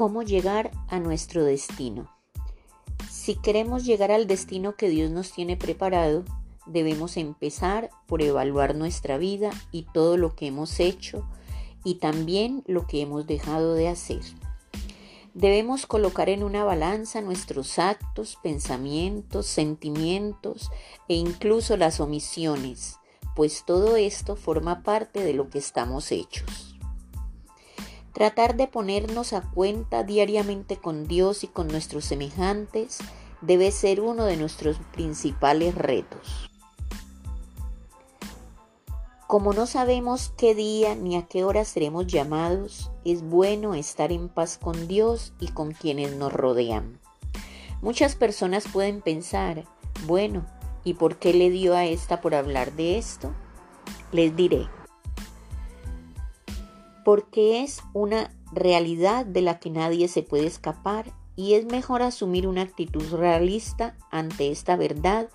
¿Cómo llegar a nuestro destino? Si queremos llegar al destino que Dios nos tiene preparado, debemos empezar por evaluar nuestra vida y todo lo que hemos hecho y también lo que hemos dejado de hacer. Debemos colocar en una balanza nuestros actos, pensamientos, sentimientos e incluso las omisiones, pues todo esto forma parte de lo que estamos hechos. Tratar de ponernos a cuenta diariamente con Dios y con nuestros semejantes debe ser uno de nuestros principales retos. Como no sabemos qué día ni a qué hora seremos llamados, es bueno estar en paz con Dios y con quienes nos rodean. Muchas personas pueden pensar, bueno, ¿y por qué le dio a esta por hablar de esto? Les diré, porque es una realidad de la que nadie se puede escapar y es mejor asumir una actitud realista ante esta verdad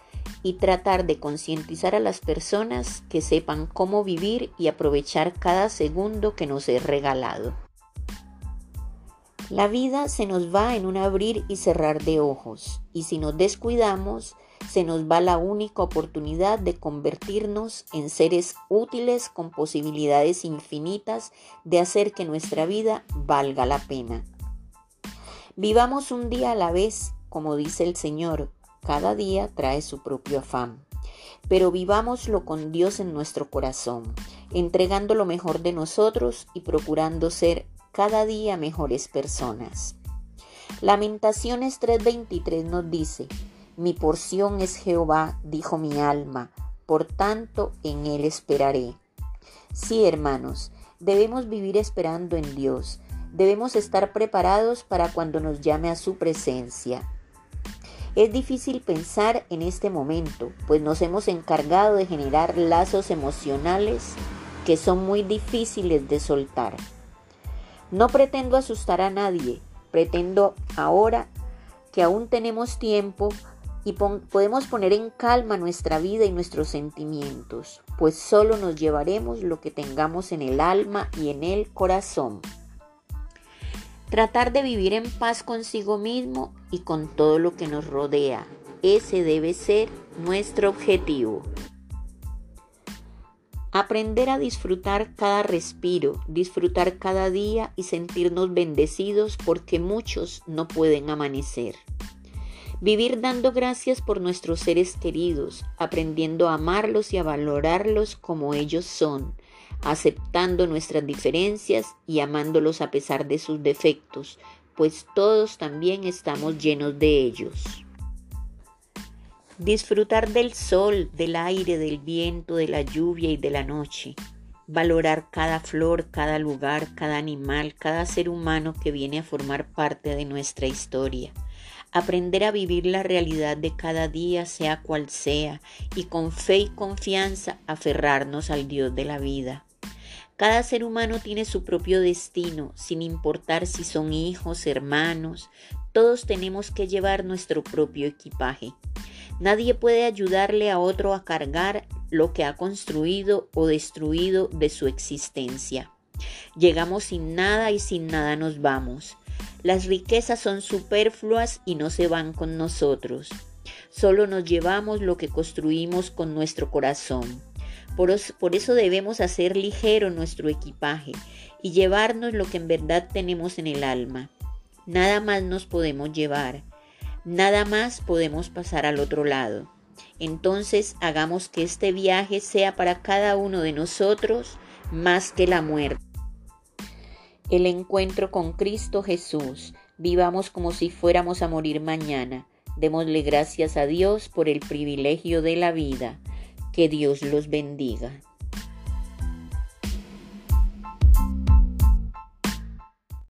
y tratar de concientizar a las personas que sepan cómo vivir y aprovechar cada segundo que nos es regalado. La vida se nos va en un abrir y cerrar de ojos y si nos descuidamos, se nos va la única oportunidad de convertirnos en seres útiles con posibilidades infinitas de hacer que nuestra vida valga la pena. Vivamos un día a la vez, como dice el Señor, cada día trae su propio afán. Pero vivámoslo con Dios en nuestro corazón, entregando lo mejor de nosotros y procurando ser cada día mejores personas. Lamentaciones 3:23 nos dice, Mi porción es Jehová, dijo mi alma, por tanto en él esperaré. Sí, hermanos, debemos vivir esperando en Dios, debemos estar preparados para cuando nos llame a su presencia. Es difícil pensar en este momento, pues nos hemos encargado de generar lazos emocionales que son muy difíciles de soltar. No pretendo asustar a nadie, pretendo ahora que aún tenemos tiempo y podemos poner en calma nuestra vida y nuestros sentimientos, pues solo nos llevaremos lo que tengamos en el alma y en el corazón. Tratar de vivir en paz consigo mismo y con todo lo que nos rodea. Ese debe ser nuestro objetivo. Aprender a disfrutar cada respiro, disfrutar cada día y sentirnos bendecidos porque muchos no pueden amanecer. Vivir dando gracias por nuestros seres queridos, aprendiendo a amarlos y a valorarlos como ellos son, aceptando nuestras diferencias y amándolos a pesar de sus defectos, pues todos también estamos llenos de ellos. Disfrutar del sol, del aire, del viento, de la lluvia y de la noche. Valorar cada flor, cada lugar, cada animal, cada ser humano que viene a formar parte de nuestra historia. Aprender a vivir la realidad de cada día, sea cual sea, y con fe y confianza aferrarnos al Dios de la vida. Cada ser humano tiene su propio destino, sin importar si son hijos, hermanos, todos tenemos que llevar nuestro propio equipaje. Nadie puede ayudarle a otro a cargar lo que ha construido o destruido de su existencia. Llegamos sin nada y sin nada nos vamos. Las riquezas son superfluas y no se van con nosotros. Solo nos llevamos lo que construimos con nuestro corazón. Por, eso debemos hacer ligero nuestro equipaje y llevarnos lo que en verdad tenemos en el alma. Nada más nos podemos llevar, nada más podemos pasar al otro lado. Entonces hagamos que este viaje sea para cada uno de nosotros más que la muerte. El encuentro con Cristo Jesús. Vivamos como si fuéramos a morir mañana. Démosle gracias a Dios por el privilegio de la vida. Que Dios los bendiga.